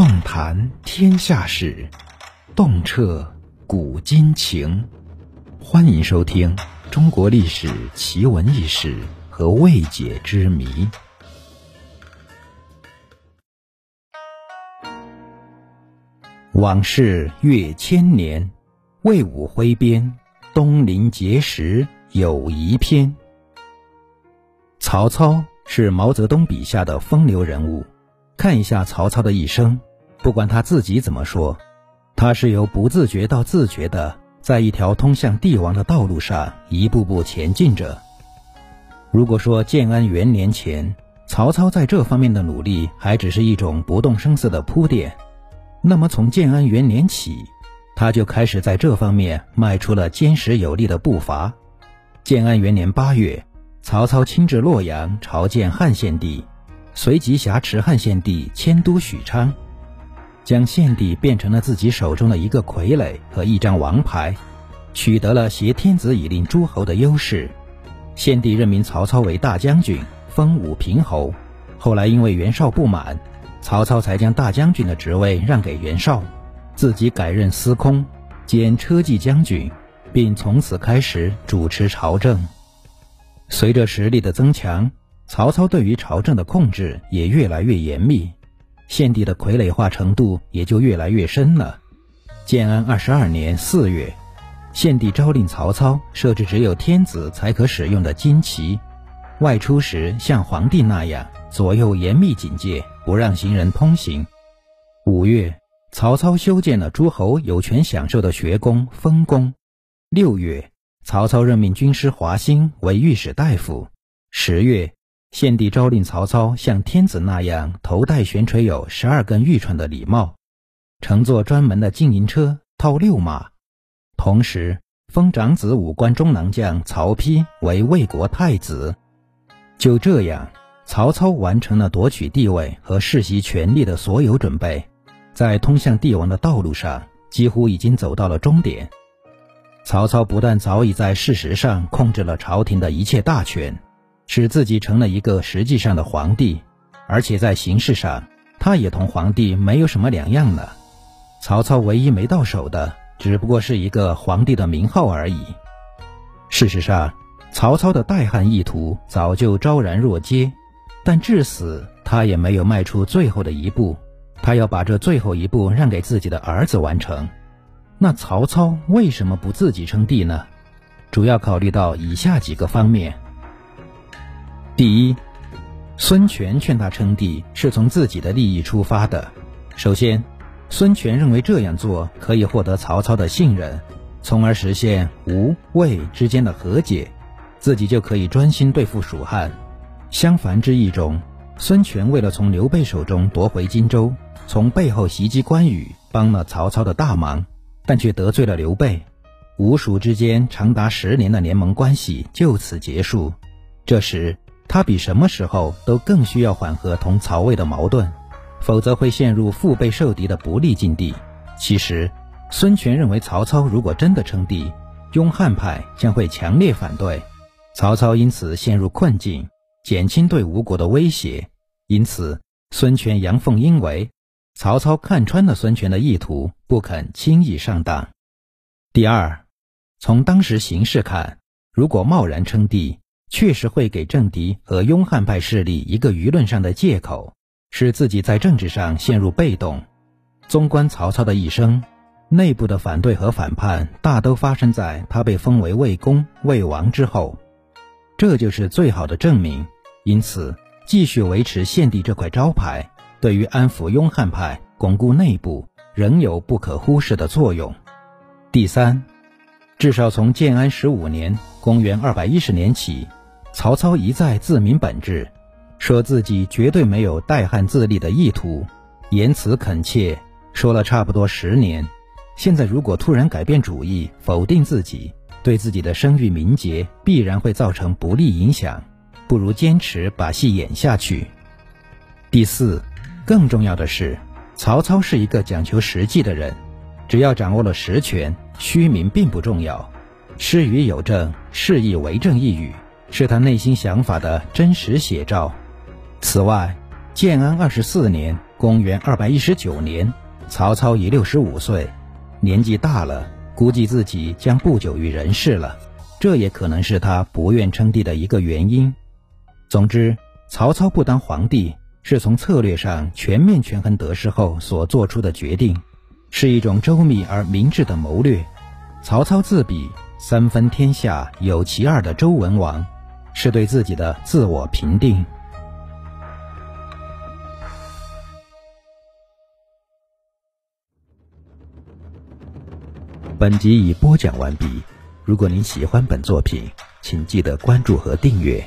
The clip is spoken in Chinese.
纵谈天下事，洞彻古今情。欢迎收听《中国历史奇闻异事和未解之谜》。往事越千年，魏武挥鞭，东临碣石有遗篇。曹操是毛泽东笔下的风流人物。看一下曹操的一生，不管他自己怎么说，他是由不自觉到自觉的，在一条通向帝王的道路上一步步前进着。如果说建安元年前，曹操在这方面的努力还只是一种不动声色的铺垫，那么从建安元年起，他就开始在这方面迈出了坚实有力的步伐。建安元年八月，曹操亲至洛阳朝见汉献帝。随即挟持汉献帝迁都许昌，将献帝变成了自己手中的一个傀儡和一张王牌，取得了挟天子以令诸侯的优势。献帝任命曹操为大将军，封武平侯。后来因为袁绍不满，曹操才将大将军的职位让给袁绍，自己改任司空兼车骑将军，并从此开始主持朝政。随着实力的增强。曹操对于朝政的控制也越来越严密，献帝的傀儡化程度也就越来越深了。建安二十二年四月，献帝诏令曹操设置只有天子才可使用的旌旗，外出时像皇帝那样左右严密警戒，不让行人通行。五月，曹操修建了诸侯有权享受的学宫封宫。六月，曹操任命军师华歆为御史大夫。十月。献帝诏令曹操像天子那样头戴悬垂有十二根玉串的礼帽，乘坐专门的金银车，套六马，同时封长子武官中郎将曹丕为魏国太子。就这样，曹操完成了夺取地位和世袭权力的所有准备，在通向帝王的道路上几乎已经走到了终点。曹操不但早已在事实上控制了朝廷的一切大权。使自己成了一个实际上的皇帝，而且在形式上，他也同皇帝没有什么两样了。曹操唯一没到手的，只不过是一个皇帝的名号而已。事实上，曹操的代汉意图早就昭然若揭，但至死他也没有迈出最后的一步。他要把这最后一步让给自己的儿子完成。那曹操为什么不自己称帝呢？主要考虑到以下几个方面。第一，孙权劝他称帝是从自己的利益出发的。首先，孙权认为这样做可以获得曹操的信任，从而实现吴魏之间的和解，自己就可以专心对付蜀汉。相反之意中，孙权为了从刘备手中夺回荆州，从背后袭击关羽，帮了曹操的大忙，但却得罪了刘备，吴蜀之间长达十年的联盟关系就此结束。这时。他比什么时候都更需要缓和同曹魏的矛盾，否则会陷入腹背受敌的不利境地。其实，孙权认为曹操如果真的称帝，拥汉派将会强烈反对，曹操因此陷入困境，减轻对吴国的威胁。因此，孙权阳奉阴违，曹操看穿了孙权的意图，不肯轻易上当。第二，从当时形势看，如果贸然称帝，确实会给政敌和拥汉派势力一个舆论上的借口，使自己在政治上陷入被动。纵观曹操的一生，内部的反对和反叛大都发生在他被封为魏公、魏王之后，这就是最好的证明。因此，继续维持献帝这块招牌，对于安抚拥汉派、巩固内部，仍有不可忽视的作用。第三，至少从建安十五年（公元二百一十年）起。曹操一再自明本质，说自己绝对没有代汉自立的意图，言辞恳切，说了差不多十年。现在如果突然改变主意，否定自己，对自己的声誉名节必然会造成不利影响，不如坚持把戏演下去。第四，更重要的是，曹操是一个讲求实际的人，只要掌握了实权，虚名并不重要。失语有证，事以为证一语。是他内心想法的真实写照。此外，建安二十四年（公元219年），曹操已六十五岁，年纪大了，估计自己将不久于人世了。这也可能是他不愿称帝的一个原因。总之，曹操不当皇帝，是从策略上全面权衡得失后所做出的决定，是一种周密而明智的谋略。曹操自比三分天下有其二的周文王，是对自己的自我评定。本集已播讲完毕。如果您喜欢本作品，请记得关注和订阅。